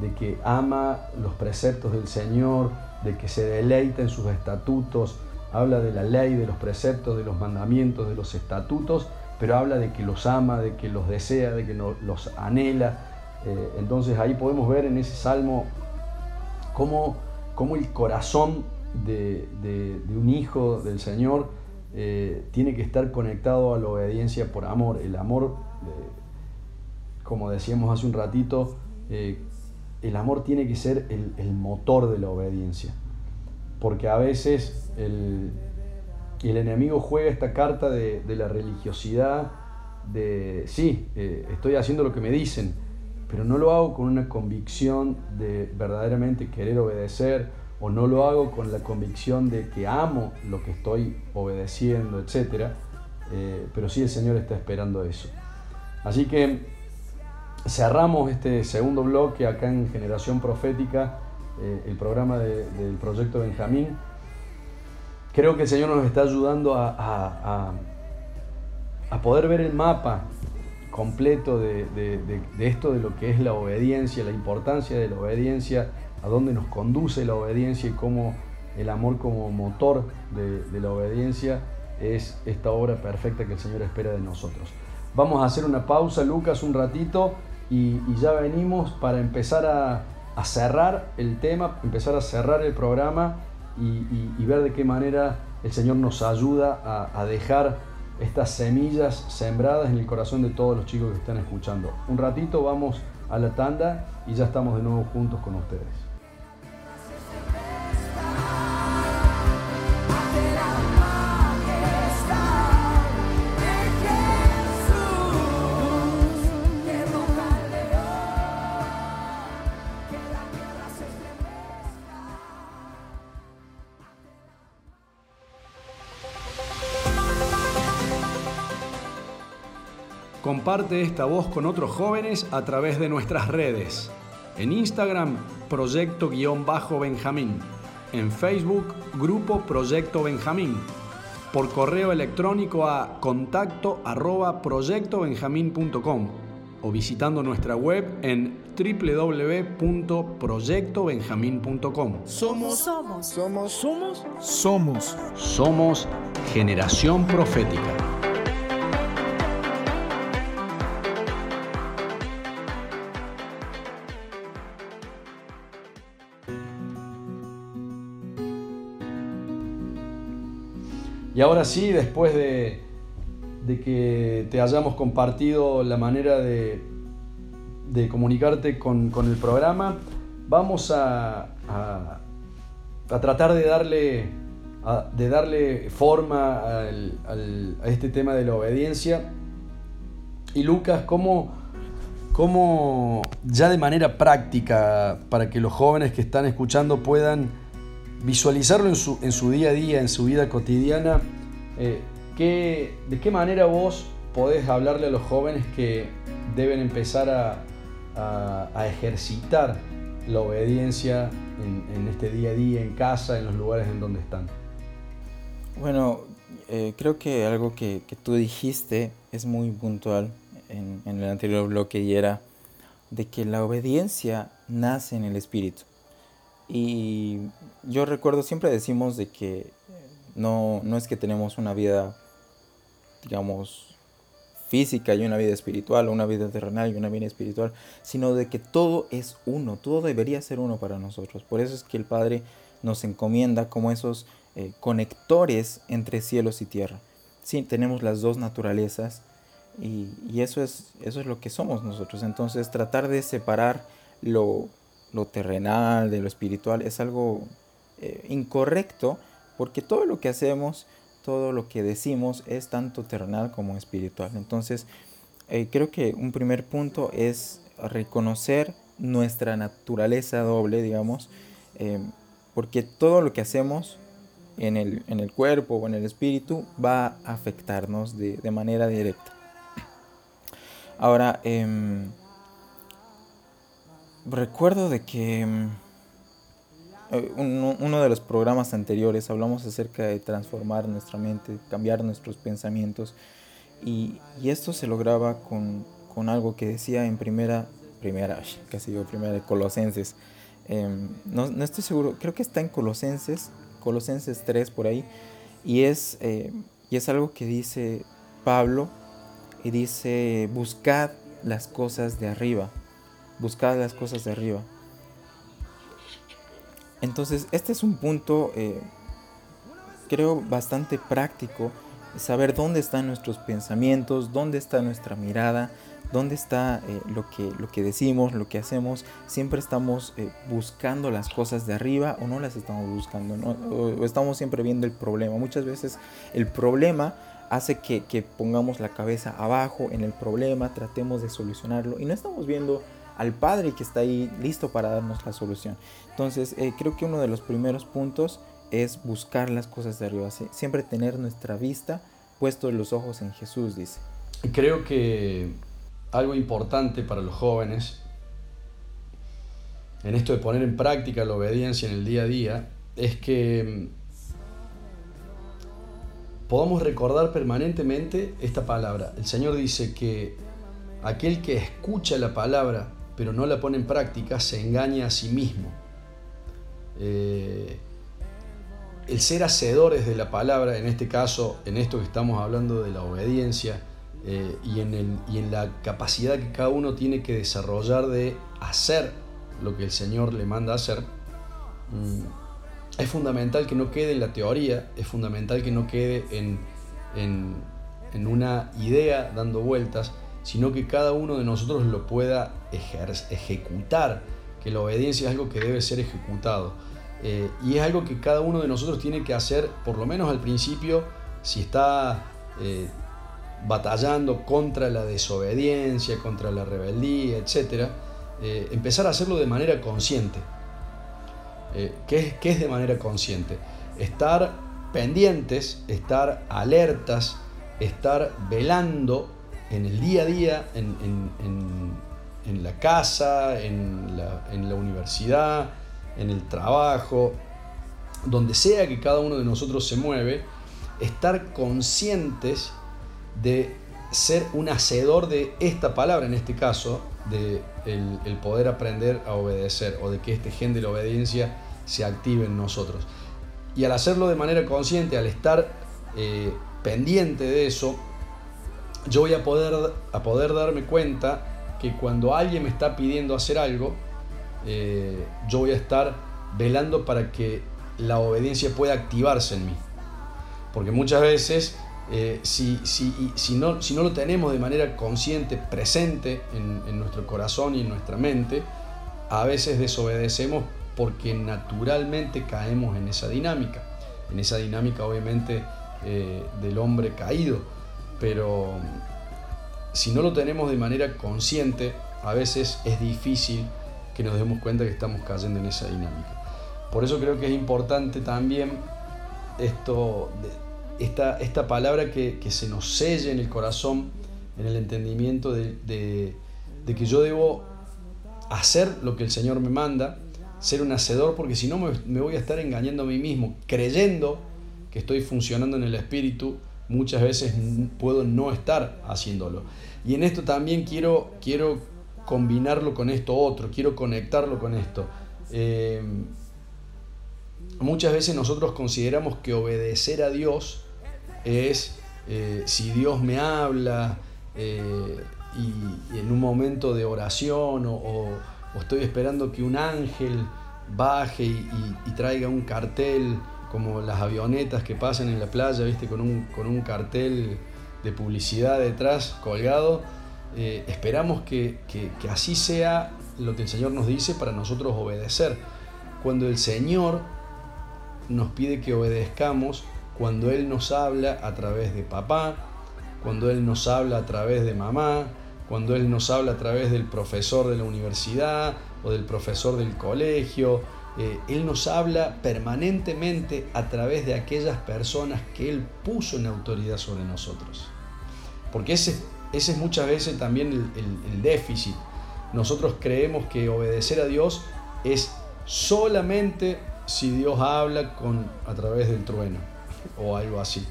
de que ama los preceptos del Señor, de que se deleita en sus estatutos, habla de la ley, de los preceptos, de los mandamientos, de los estatutos, pero habla de que los ama, de que los desea, de que los anhela. Eh, entonces ahí podemos ver en ese salmo cómo, cómo el corazón de, de, un hijo del Señor eh, tiene que estar conectado a la obediencia por amor. El amor, eh, como decíamos hace un ratito, el amor tiene que ser el, motor de la obediencia. Porque a veces el, enemigo juega esta carta de, de, la religiosidad, de, sí, estoy haciendo lo que me dicen, pero no lo hago con una convicción de verdaderamente querer obedecer o no lo hago con la convicción de que amo lo que estoy obedeciendo, etc. Eh, pero sí el Señor está esperando eso. Así que cerramos este segundo bloque acá en Generación Profética, eh, el programa del Proyecto Benjamín. Creo que el Señor nos está ayudando a, a, poder ver el mapa completo de, de esto, de lo que es la obediencia, la importancia de la obediencia a dónde nos conduce la obediencia y cómo el amor como motor de, la obediencia es esta obra perfecta que el Señor espera de nosotros. Vamos a hacer una pausa, Lucas, un ratito y, ya venimos para empezar a, cerrar el tema, empezar a cerrar el programa y, ver de qué manera el Señor nos ayuda a, a dejar estas semillas sembradas en el corazón de todos los chicos que están escuchando. Un ratito vamos a la tanda y ya estamos de nuevo juntos con ustedes. Comparte esta voz con otros jóvenes a través de nuestras redes. En Instagram, Proyecto-Benjamín. En Facebook, Grupo Proyecto Benjamín. Por correo electrónico a contacto arroba proyectobenjamín.com o visitando nuestra web en www.proyectobenjamín.com. Somos, Somos. somos, somos, somos. Somos Generación Profética. Y ahora sí, después de, de que te hayamos compartido la manera de, de comunicarte con, con el programa, vamos a, a- tratar de darle, de darle forma a este tema de la obediencia. Y Lucas, ¿cómo, cómo ya de manera práctica, para que los jóvenes que están escuchando puedan visualizarlo en su, en su día a día, en su vida cotidiana, eh, ¿qué- ¿de qué manera vos podés hablarle a los jóvenes que deben empezar a, a- ejercitar la obediencia en, en este día a día, en casa, en los lugares en donde están? Bueno, eh, creo que algo que, que tú dijiste es muy puntual en, en el anterior bloque y era de que la obediencia nace en el espíritu. Y yo recuerdo, siempre decimos de que no, no es que tenemos una vida, digamos, física y una vida espiritual, o una vida terrenal y una vida espiritual, sino de que todo es uno, todo debería ser uno para nosotros. Por eso es que el Padre nos encomienda como esos eh, conectores entre cielos y tierra. Sí, tenemos las dos naturalezas y, y eso, es, eso es lo que somos nosotros. Entonces tratar de separar lo, lo terrenal de lo espiritual es algo eh, incorrecto porque todo lo que hacemos, todo lo que decimos es tanto terrenal como espiritual. Entonces eh, creo que un primer punto es reconocer nuestra naturaleza doble, digamos, eh, porque todo lo que hacemos en el, en el cuerpo o en el espíritu va a afectarnos de, de manera directa. Ahora, em, recuerdo de que eh, uno, de los programas anteriores hablamos acerca de transformar nuestra mente, cambiar nuestros pensamientos y, y esto se lograba con, con algo que decía en primera, primera, casi digo primera de Colosenses, em, no, no estoy seguro, creo que está en Colosenses, Colosenses 3 por ahí, y es, eh, y es algo que dice Pablo, y dice, buscad las cosas de arriba, buscad las cosas de arriba. Entonces, este es un punto, eh, creo, bastante práctico, saber dónde están nuestros pensamientos, dónde está nuestra mirada, dónde está eh, lo, que, lo que decimos, lo que hacemos. Siempre estamos eh, buscando las cosas de arriba o no las estamos buscando, ¿no? o estamos siempre viendo el problema. Muchas veces el problema hace que, que pongamos la cabeza abajo en el problema, tratemos de solucionarlo y no estamos viendo al Padre que está ahí listo para darnos la solución. Entonces, eh, creo que uno de los primeros puntos es buscar las cosas de arriba, ¿sí? siempre tener nuestra vista puesto los ojos en Jesús, dice. Creo que algo importante para los jóvenes en esto de poner en práctica la obediencia en el día a día es que mm, podamos recordar permanentemente esta palabra. El Señor dice que aquel que escucha la palabra pero no la pone en práctica se engaña a sí mismo. Eh, el ser hacedores de la palabra, en este caso, en esto que estamos hablando de la obediencia, eh, y, en el- y en la capacidad que cada uno tiene que desarrollar de hacer lo que el Señor le manda hacer, mm, es fundamental que no quede en la teoría, es fundamental que no quede en- en una idea dando vueltas, sino que cada uno de nosotros lo pueda ejecutar, que la obediencia es algo que debe ser ejecutado. Eh, y es algo que cada uno de nosotros tiene que hacer, por lo menos al principio, si está eh, batallando contra la desobediencia, contra la rebeldía, etc., eh, empezar a hacerlo de manera consciente. ¿qué, es, qué es de manera consciente? Estar pendientes, estar alertas, estar velando en el día a día, en, en- la casa, en la, en la universidad, en el trabajo, donde sea que cada uno de nosotros se mueve, estar conscientes de ser un hacedor de esta palabra, en este caso, de el, poder aprender a obedecer o de que este gen de la obediencia se active en nosotros. Y al hacerlo de manera consciente, al estar eh, pendiente de eso, yo voy a poder, a poder darme cuenta que cuando alguien me está pidiendo hacer algo, eh, yo voy a estar velando para que la obediencia pueda activarse en mí. Porque muchas veces, eh, si, si, no, si no lo tenemos de manera consciente, presente en, en nuestro corazón y en nuestra mente, a veces desobedecemos porque naturalmente caemos en esa dinámica, en esa dinámica obviamente eh, del hombre caído, pero si no lo tenemos de manera consciente, a veces es difícil que nos demos cuenta que estamos cayendo en esa dinámica. Por eso creo que es importante también esto, esta, esta palabra que, se nos selle en el corazón, en el entendimiento de, de que yo debo hacer lo que el Señor me manda, ser un hacedor, porque si no me, voy a estar engañando a mí mismo, creyendo que estoy funcionando en el espíritu, muchas veces puedo no estar haciéndolo. Y en esto también quiero, quiero combinarlo con esto otro, quiero conectarlo con esto. Eh, muchas veces nosotros consideramos que obedecer a Dios es eh, si Dios me habla eh, y, en un momento de oración o o estoy esperando que un ángel baje y, traiga un cartel como las avionetas que pasan en la playa, ¿viste? Con un, con un cartel de publicidad detrás colgado. Eh, esperamos que, que así sea lo que el Señor nos dice para nosotros obedecer. Cuando el Señor nos pide que obedezcamos, cuando Él nos habla a través de papá, cuando Él nos habla a través de mamá, cuando Él nos habla a través del profesor de la universidad o del profesor del colegio. Eh, él nos habla permanentemente a través de aquellas personas que Él puso en autoridad sobre nosotros. Porque ese, ese es muchas veces también el, déficit. Nosotros creemos que obedecer a Dios es solamente si Dios habla con, a través del trueno o algo así.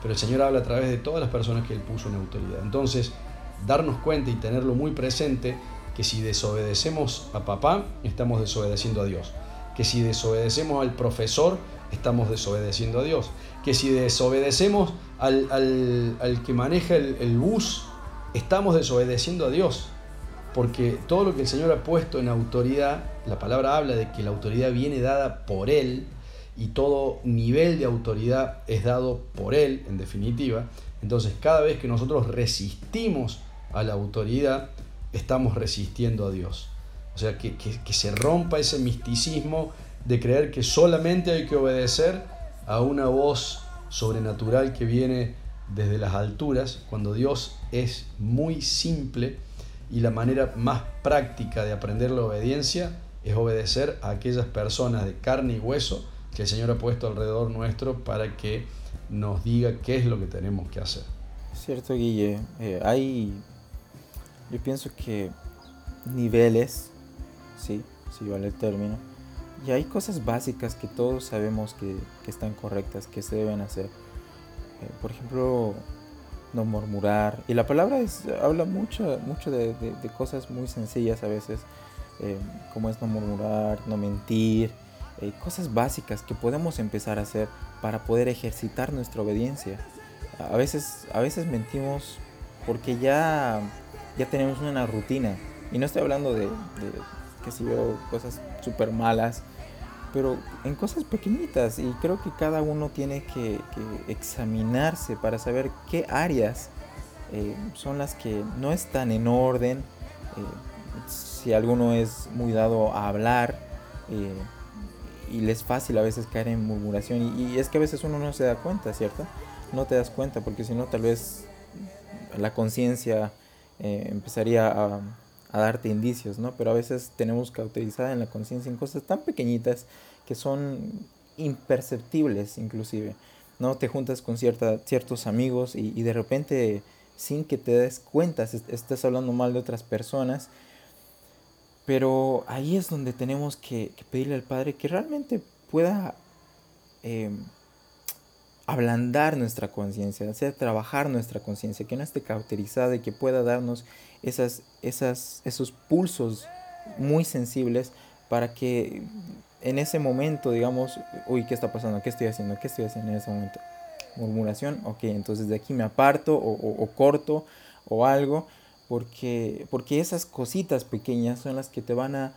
Pero el Señor habla a través de todas las personas que Él puso en autoridad. Entonces, darnos cuenta y tenerlo muy presente que si desobedecemos a papá, estamos desobedeciendo a Dios. Que si desobedecemos al profesor, estamos desobedeciendo a Dios. Que si desobedecemos al, que maneja el, el bus, estamos desobedeciendo a Dios. Porque todo lo que el Señor ha puesto en autoridad, la palabra habla de que la autoridad viene dada por Él y todo nivel de autoridad es dado por Él, en definitiva. Entonces cada vez que nosotros resistimos a la autoridad, estamos resistiendo a Dios. O sea, que, se rompa ese misticismo de creer que solamente hay que obedecer a una voz sobrenatural que viene desde las alturas, cuando Dios es muy simple y la manera más práctica de aprender la obediencia es obedecer a aquellas personas de carne y hueso que el Señor ha puesto alrededor nuestro para que nos diga qué es lo que tenemos que hacer. Cierto, Guille. Eh, hay yo pienso que niveles, sí, si vale el término, y hay cosas básicas que todos sabemos que, están correctas, que se deben hacer. Eh, por ejemplo, no murmurar. Y la palabra es, habla mucho, mucho de, cosas muy sencillas a veces, eh, como es no murmurar, no mentir, eh, cosas básicas que podemos empezar a hacer para poder ejercitar nuestra obediencia. A veces, a veces mentimos porque ya ya tenemos una rutina. Y no estoy hablando de, que si yo, cosas súper malas, pero en cosas pequeñitas. Y creo que cada uno tiene que, examinarse para saber qué áreas eh, son las que no están en orden. Eh, si alguno es muy dado a hablar eh, y le es fácil a veces caer en murmuración. Y, es que a veces uno no se da cuenta, ¿cierto? No te das cuenta porque si no tal vez la conciencia empezaría a, darte indicios, ¿no? Pero a veces tenemos cauterizada en la conciencia en cosas tan pequeñitas que son imperceptibles inclusive, ¿no? Te juntas con cierta, ciertos amigos y, de repente sin que te des cuenta estás hablando mal de otras personas, pero ahí es donde tenemos que, pedirle al Padre que realmente pueda eh, ablandar nuestra conciencia, hacer trabajar nuestra conciencia, que no esté cauterizada y que pueda darnos esas, esas, esos pulsos muy sensibles para que en ese momento digamos, uy, ¿qué está pasando? ¿Qué estoy haciendo? ¿Qué estoy haciendo en ese momento? Murmuración, ok, entonces de aquí me aparto o, corto o algo, porque, porque esas cositas pequeñas son las que te van a,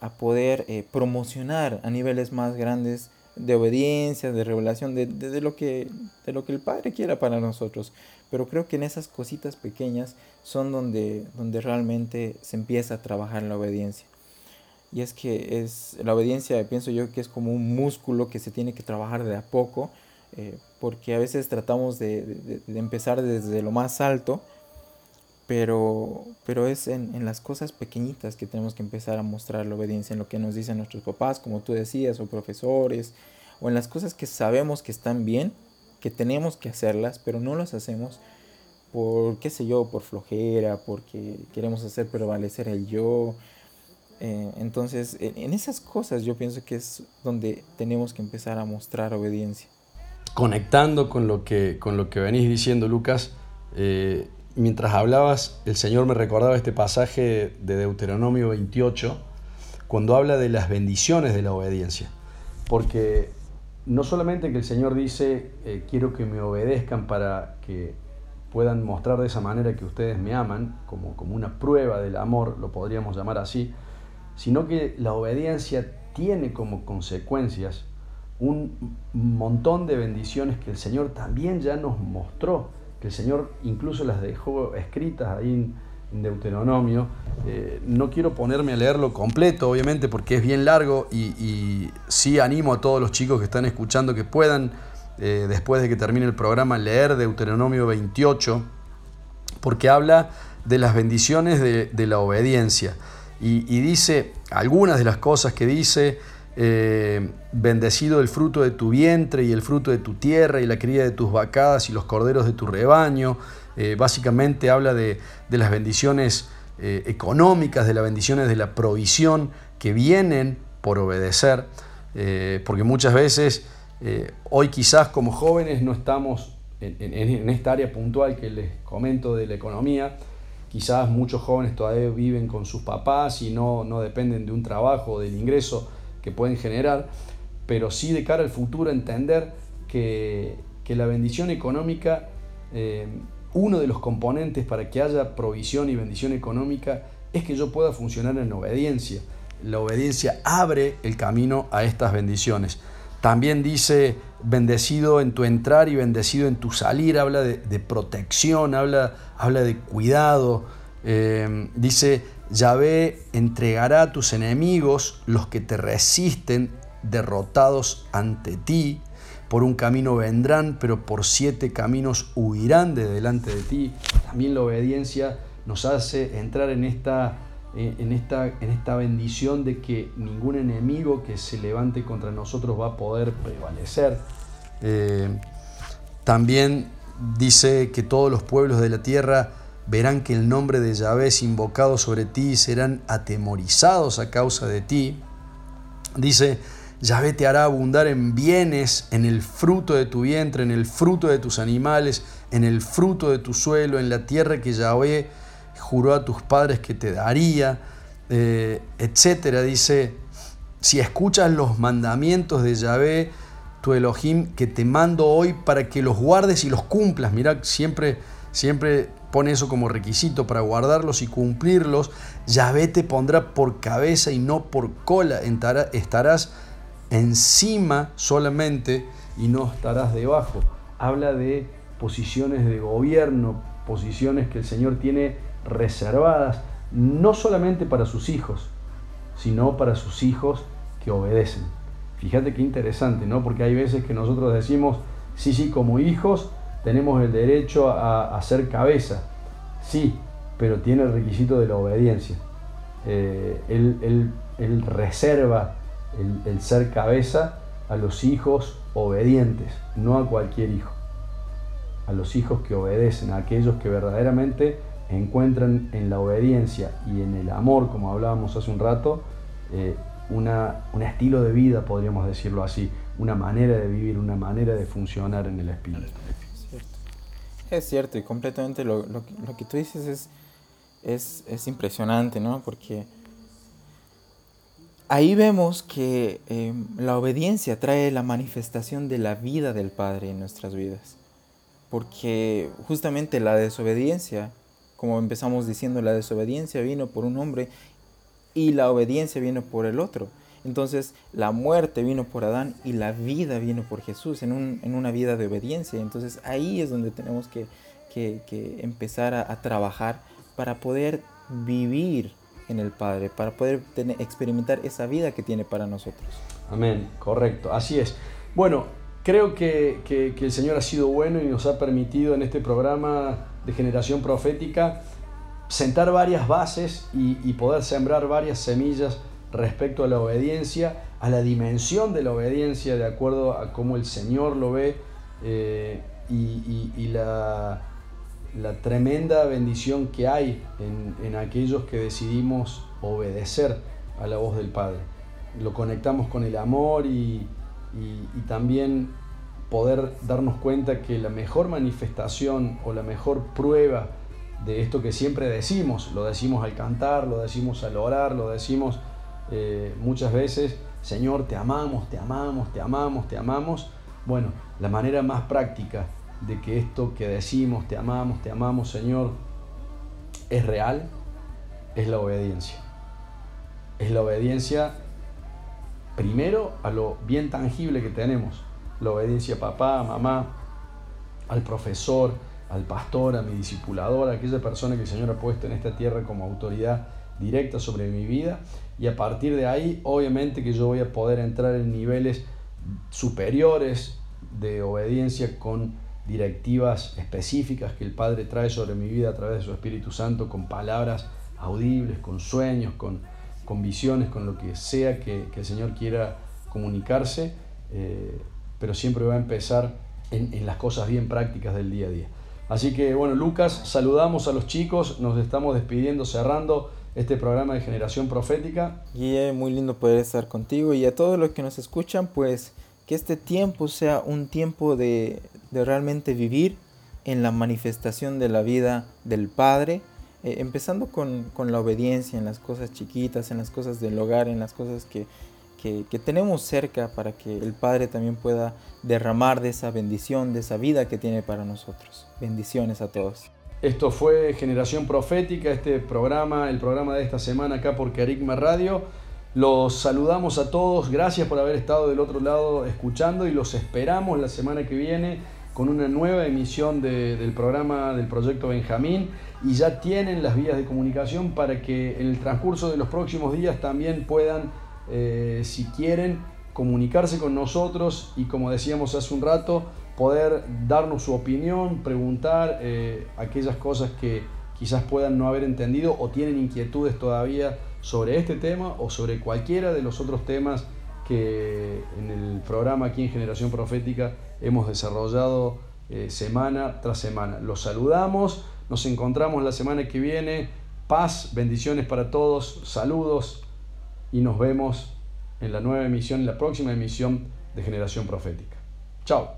a poder eh, promocionar a niveles más grandes de obediencia, de revelación, de, de, lo que, de lo que el Padre quiera para nosotros. Pero creo que en esas cositas pequeñas son donde, donde realmente se empieza a trabajar la obediencia. Y es que es la obediencia, pienso yo que es como un músculo que se tiene que trabajar de a poco, eh, porque a veces tratamos de, de, de, empezar desde lo más alto, pero, pero es en, en, las cosas pequeñitas que tenemos que empezar a mostrar la obediencia, en lo que nos dicen nuestros papás, como tú decías, o profesores, o en las cosas que sabemos que están bien, que tenemos que hacerlas, pero no las hacemos por, qué sé yo, por flojera, porque queremos hacer prevalecer el yo. Eh, entonces, en, esas cosas yo pienso que es donde tenemos que empezar a mostrar obediencia. Conectando con lo que, con lo que venís diciendo, Lucas, eh, mientras hablabas, el Señor me recordaba este pasaje de Deuteronomio 28, cuando habla de las bendiciones de la obediencia. Porque no solamente que el Señor dice, eh, quiero que me obedezcan para que puedan mostrar de esa manera que ustedes me aman, como, como una prueba del amor, lo podríamos llamar así, sino que la obediencia tiene como consecuencias un montón de bendiciones que el Señor también ya nos mostró, que el Señor incluso las dejó escritas ahí en, Deuteronomio. Eh, no quiero ponerme a leerlo completo, obviamente, porque es bien largo y, sí animo a todos los chicos que están escuchando que puedan eh, después de que termine el programa, leer Deuteronomio 28, porque habla de las bendiciones de, la obediencia. Y, dice algunas de las cosas que dice, eh, bendecido el fruto de tu vientre y el fruto de tu tierra y la cría de tus vacadas y los corderos de tu rebaño. Eh, básicamente habla de, las bendiciones económicas, de las bendiciones de la provisión que vienen por obedecer, porque muchas veces eh, hoy quizás como jóvenes no estamos en, esta área puntual que les comento de la economía. Quizás muchos jóvenes todavía viven con sus papás y no, no dependen de un trabajo o del ingreso pueden generar, pero sí de cara al futuro entender que, que la bendición económica, eh, uno de los componentes para que haya provisión y bendición económica es que yo pueda funcionar en obediencia. La obediencia abre el camino a estas bendiciones. También dice, bendecido en tu entrar y bendecido en tu salir, habla de, protección, habla, habla, de cuidado. Eh, dice, Yahvé entregará a tus enemigos, los que te resisten, derrotados ante ti. Por un camino vendrán, pero por siete caminos huirán de delante de ti. También la obediencia nos hace entrar en esta eh, en, esta, en esta bendición de que ningún enemigo que se levante contra nosotros va a poder prevalecer. Eh, también dice que todos los pueblos de la tierra verán que el nombre de Yahvé es invocado sobre ti y serán atemorizados a causa de ti. Dice, Yahvé te hará abundar en bienes, en el fruto de tu vientre, en el fruto de tus animales, en el fruto de tu suelo, en la tierra que Yahvé juró a tus padres que te daría, eh, etcétera. Dice, si escuchas los mandamientos de Yahvé, tu Elohim, que te mando hoy para que los guardes y los cumplas. Mira, siempre, siempre pone eso como requisito para guardarlos y cumplirlos. Yahvé te pondrá por cabeza y no por cola. Estarás encima solamente y no estarás debajo. Habla de posiciones de gobierno, posiciones que el Señor tiene reservadas no solamente para sus hijos, sino para sus hijos que obedecen. Fíjate qué interesante, ¿no? Porque hay veces que nosotros decimos, sí, sí, como hijos tenemos el derecho a, ser cabeza, sí, pero tiene el requisito de la obediencia. Eh, él, reserva el, el ser cabeza a los hijos obedientes, no a cualquier hijo, a los hijos que obedecen, a aquellos que verdaderamente encuentran en la obediencia y en el amor, como hablábamos hace un rato, eh, una, un estilo de vida, podríamos decirlo así, una manera de vivir, una manera de funcionar en el espíritu. Es cierto, y completamente lo, lo, lo que tú dices es, es, es, impresionante, ¿no? Porque ahí vemos que eh, la obediencia trae la manifestación de la vida del Padre en nuestras vidas. Porque justamente la desobediencia, como empezamos diciendo, la desobediencia vino por un hombre y la obediencia vino por el otro. Entonces la muerte vino por Adán y la vida vino por Jesús en, un, en una vida de obediencia. Entonces ahí es donde tenemos que, que, empezar a, trabajar para poder vivir en el Padre, para poder tener, experimentar esa vida que tiene para nosotros. Amén, correcto, así es. Bueno, creo que, que, el Señor ha sido bueno y nos ha permitido en este programa de generación profética sentar varias bases y poder sembrar varias semillas respecto a la obediencia, a la dimensión de la obediencia de acuerdo a cómo el Señor lo ve eh, y, y, la, la, tremenda bendición que hay en, en, aquellos que decidimos obedecer a la voz del Padre. Lo conectamos con el amor y, y también poder darnos cuenta que la mejor manifestación o la mejor prueba de esto que siempre decimos, lo decimos al cantar, lo decimos al orar, lo decimos eh, muchas veces, Señor, te amamos, te amamos, te amamos, te amamos. Bueno, la manera más práctica de que esto que decimos, te amamos, te amamos, Señor, es real, es la obediencia. Es la obediencia primero a lo bien tangible que tenemos. La obediencia a papá, a mamá, al profesor, al pastor, a mi discipulador, a aquella persona que el Señor ha puesto en esta tierra como autoridad directa sobre mi vida y a partir de ahí obviamente que yo voy a poder entrar en niveles superiores de obediencia con directivas específicas que el Padre trae sobre mi vida a través de su Espíritu Santo, con palabras audibles, con sueños, con, con visiones, con lo que sea que, que el Señor quiera comunicarse, eh, pero siempre va a empezar en, en las cosas bien prácticas del día a día. Así que bueno, Lucas, saludamos a los chicos, nos estamos despidiendo, cerrando este programa de Generación Profética. Y es muy lindo poder estar contigo y a todos los que nos escuchan, pues que este tiempo sea un tiempo de, de realmente vivir en la manifestación de la vida del Padre, eh, empezando con, con, la obediencia en las cosas chiquitas, en las cosas del hogar, en las cosas que, que tenemos cerca para que el Padre también pueda derramar de esa bendición, de esa vida que tiene para nosotros. Bendiciones a todos. Esto fue Generación Profética, este programa, el programa de esta semana acá por Carigma Radio. Los saludamos a todos, gracias por haber estado del otro lado escuchando y los esperamos la semana que viene con una nueva emisión de, del programa del Proyecto Benjamín y ya tienen las vías de comunicación para que en el transcurso de los próximos días también puedan, eh, si quieren, comunicarse con nosotros y como decíamos hace un rato, poder darnos su opinión, preguntar eh, aquellas cosas que quizás puedan no haber entendido o tienen inquietudes todavía sobre este tema o sobre cualquiera de los otros temas que en el programa aquí en Generación Profética hemos desarrollado eh, semana tras semana. Los saludamos, nos encontramos la semana que viene. Paz, bendiciones para todos, saludos y nos vemos en la nueva emisión, en la próxima emisión de Generación Profética. Chao.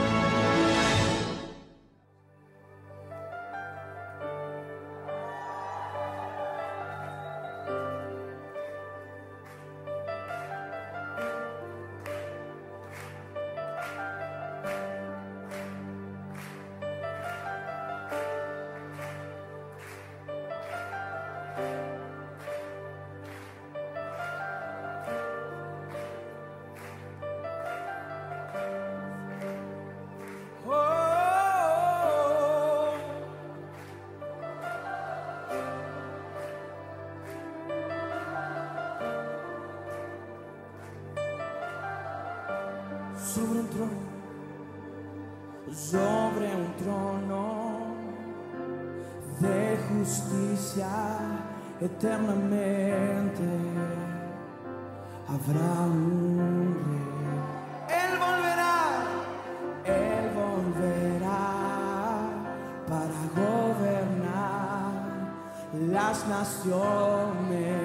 naciones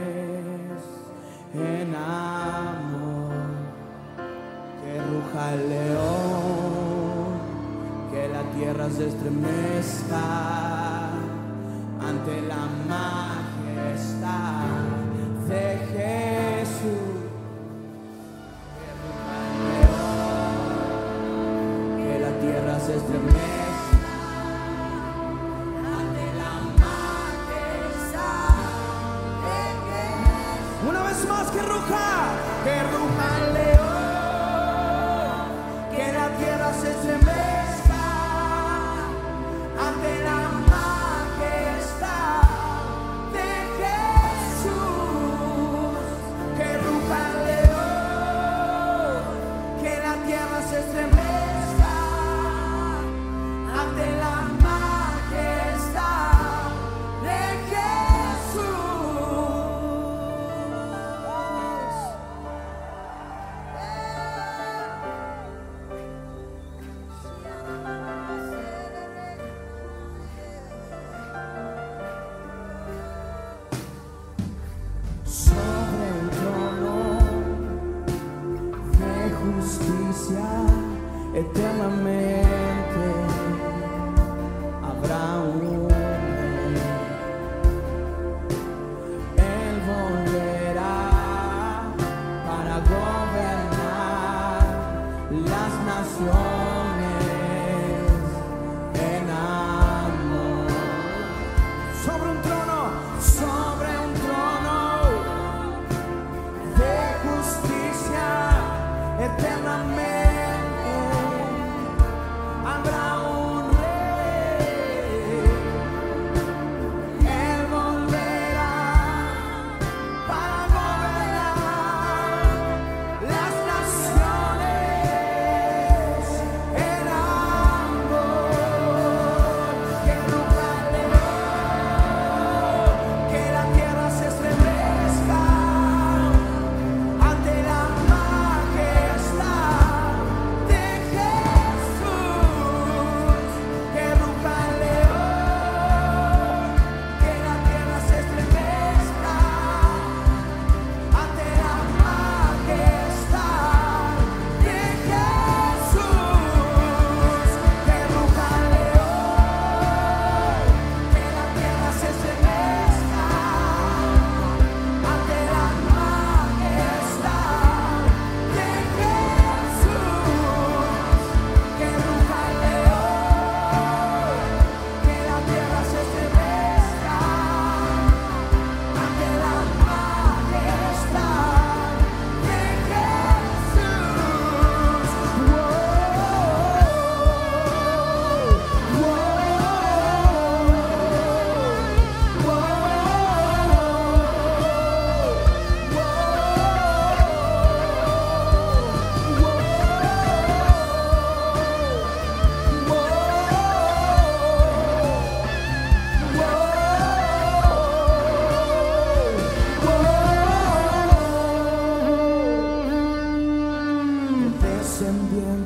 en amor. Que ruja el león, que la tierra se estremezca ante la mano. más que ruja, que ruja. So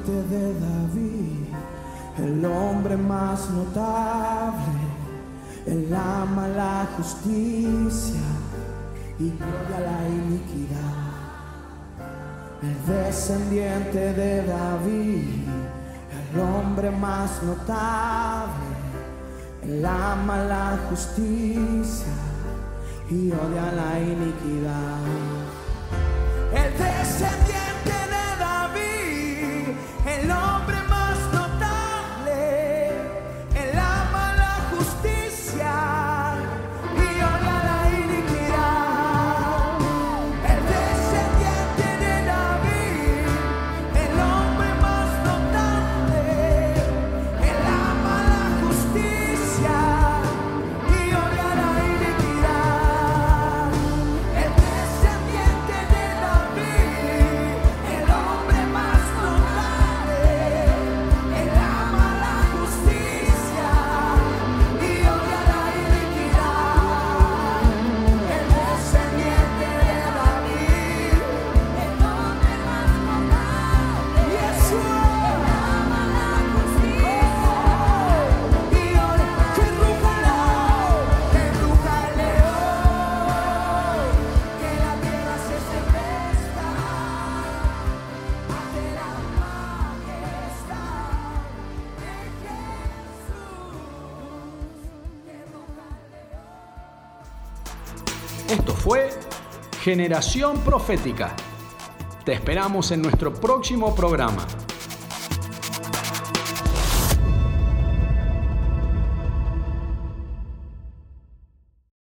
de David, el hombre más notable, él ama la justicia y gloria la iniquidad. El descendiente de David, el hombre más notable, él ama la justicia y odia la iniquidad. El descendiente Generación Profética. Te esperamos en nuestro próximo programa.